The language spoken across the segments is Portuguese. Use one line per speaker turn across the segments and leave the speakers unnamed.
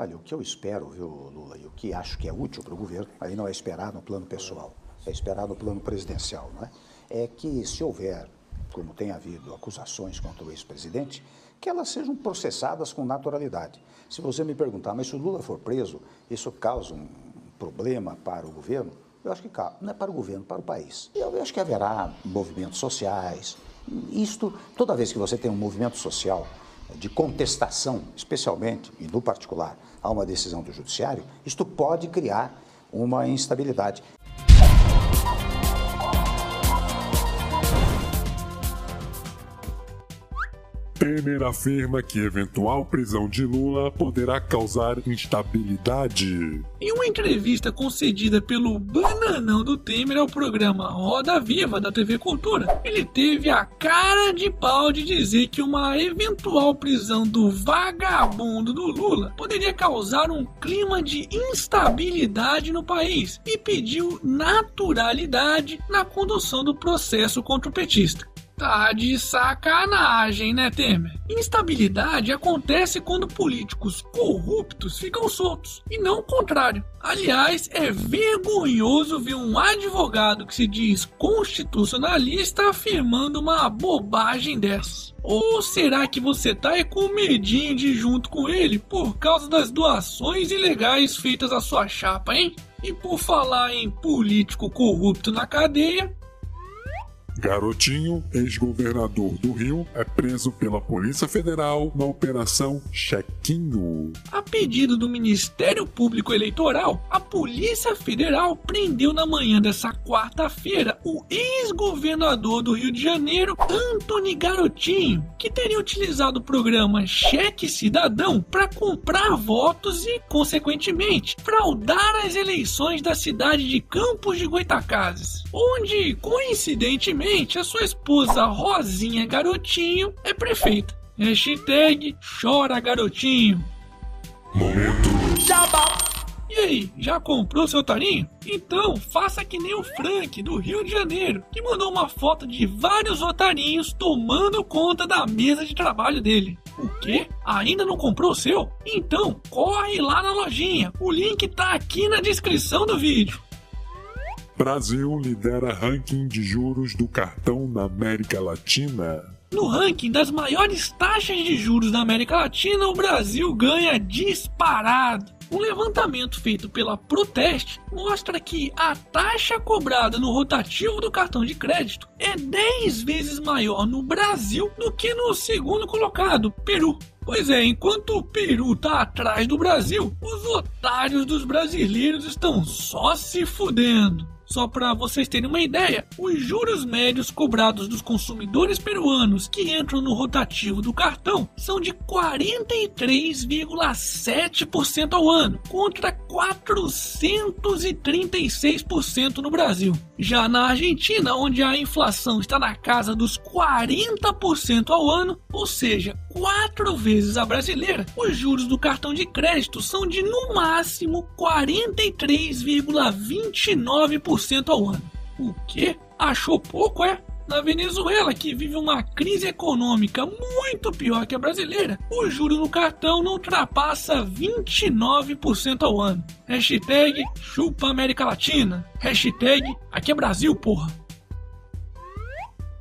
Olha, o que eu espero, viu, Lula, e o que acho que é útil para o governo, aí não é esperar no plano pessoal, é esperar no plano presidencial, não é? É que se houver, como tem havido, acusações contra o ex-presidente, que elas sejam processadas com naturalidade. Se você me perguntar, mas se o Lula for preso, isso causa um problema para o governo? Eu acho que não é para o governo, para o país. Eu acho que haverá movimentos sociais. Isto, toda vez que você tem um movimento social de contestação, especialmente e no particular, a uma decisão do judiciário, isto pode criar uma instabilidade.
Temer afirma que eventual prisão de Lula poderá causar instabilidade.
Em uma entrevista concedida pelo bananão do Temer ao programa Roda Viva da TV Cultura, ele teve a cara de pau de dizer que uma eventual prisão do vagabundo do Lula poderia causar um clima de instabilidade no país e pediu naturalidade na condução do processo contra o petista. Tá de sacanagem, né, Temer? Instabilidade acontece quando políticos corruptos ficam soltos, e não o contrário. Aliás, é vergonhoso ver um advogado que se diz constitucionalista afirmando uma bobagem dessas. Ou será que você tá é com medinho de ir junto com ele por causa das doações ilegais feitas à sua chapa, hein? E por falar em político corrupto na cadeia,
Garotinho, ex-governador do Rio, é preso pela Polícia Federal na Operação Chequinho.
A pedido do Ministério Público Eleitoral, a Polícia Federal prendeu na manhã dessa quarta-feira o ex-governador do Rio de Janeiro, Antony Garotinho, que teria utilizado o programa Cheque Cidadão para comprar votos e, consequentemente, fraudar as eleições da cidade de Campos de Goitacazes, onde, coincidentemente, Atualmente, a sua esposa Rosinha Garotinho é prefeita. Hashtag chora garotinho.
Momento.
E aí, já comprou seu tarinho? Então faça que nem o Frank do Rio de Janeiro, que mandou uma foto de vários otarinhos tomando conta da mesa de trabalho dele. O quê? Ainda não comprou o seu? Então corre lá na lojinha. O link tá aqui na descrição do vídeo.
Brasil lidera ranking de juros do cartão na América Latina.
No ranking das maiores taxas de juros da América Latina, o Brasil ganha disparado. Um levantamento feito pela Proteste mostra que a taxa cobrada no rotativo do cartão de crédito é 10 vezes maior no Brasil do que no segundo colocado, Peru. Pois é, enquanto o Peru tá atrás do Brasil, os otários dos brasileiros estão só se fudendo. Só para vocês terem uma ideia, os juros médios cobrados dos consumidores peruanos que entram no rotativo do cartão são de 43,7% ao ano, contra 436% no Brasil. Já na Argentina, onde a inflação está na casa dos 40% ao ano, ou seja, quatro vezes a brasileira, os juros do cartão de crédito são de no máximo 43,29% ao ano. O que? Achou pouco, é? Na Venezuela, que vive uma crise econômica muito pior que a brasileira, o juro no cartão não ultrapassa 29% ao ano. Hashtag chupa América Latina. Hashtag aqui é Brasil, porra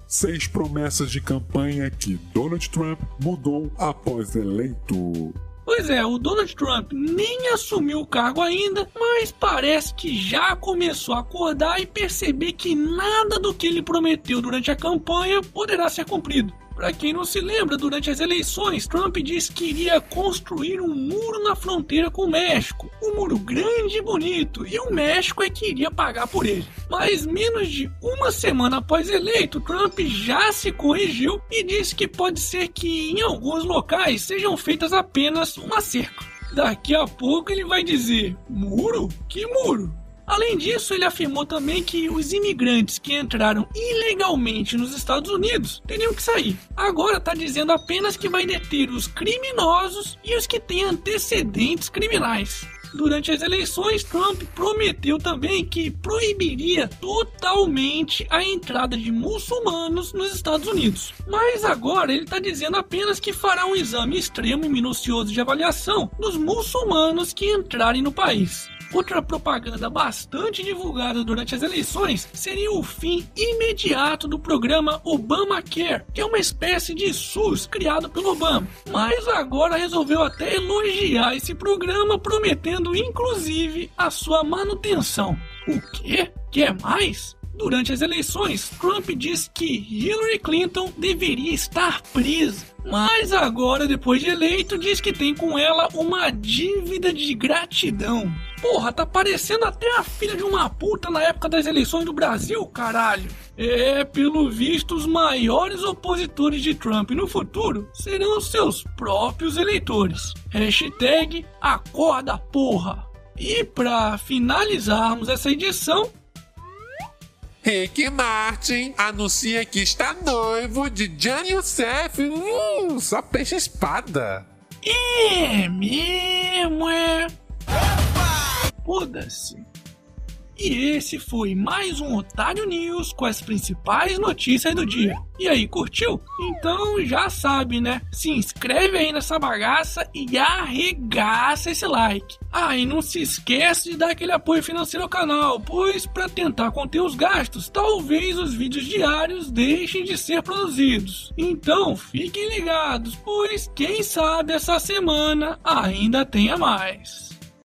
seis promessas de campanha que Donald Trump mudou após eleito.
Pois é, o Donald Trump nem assumiu o cargo ainda, mas parece que já começou a acordar e perceber que nada do que ele prometeu durante a campanha poderá ser cumprido. Para quem não se lembra, durante as eleições, Trump disse que iria construir um muro na fronteira com o México. Um muro grande e bonito, e o México é que iria pagar por ele. Mas menos de uma semana após eleito, Trump já se corrigiu e disse que pode ser que em alguns locais sejam feitas apenas uma cerca. Daqui a pouco ele vai dizer: Muro? Que muro? Além disso, ele afirmou também que os imigrantes que entraram ilegalmente nos Estados Unidos teriam que sair. Agora está dizendo apenas que vai deter os criminosos e os que têm antecedentes criminais. Durante as eleições, Trump prometeu também que proibiria totalmente a entrada de muçulmanos nos Estados Unidos. Mas agora ele está dizendo apenas que fará um exame extremo e minucioso de avaliação dos muçulmanos que entrarem no país. Outra propaganda bastante divulgada durante as eleições seria o fim imediato do programa Obamacare, que é uma espécie de SUS criado pelo Obama. Mas agora resolveu até elogiar esse programa, prometendo inclusive a sua manutenção. O quê? Quer mais? Durante as eleições, Trump disse que Hillary Clinton deveria estar presa. Mas agora, depois de eleito, diz que tem com ela uma dívida de gratidão. Porra, tá parecendo até a filha de uma puta na época das eleições do Brasil, caralho. É, pelo visto, os maiores opositores de Trump no futuro serão seus próprios eleitores. Hashtag acorda porra. E para finalizarmos essa edição,
Rick Martin anuncia que está noivo de Johnny Youssef. Hum, só peixe espada.
é mesmo, é? Foda-se. E esse foi mais um Otário News com as principais notícias do dia. E aí, curtiu? Então já sabe, né? Se inscreve aí nessa bagaça e arregaça esse like. Ah, e não se esquece de dar aquele apoio financeiro ao canal, pois para tentar conter os gastos, talvez os vídeos diários deixem de ser produzidos. Então fiquem ligados, pois quem sabe essa semana ainda tenha mais.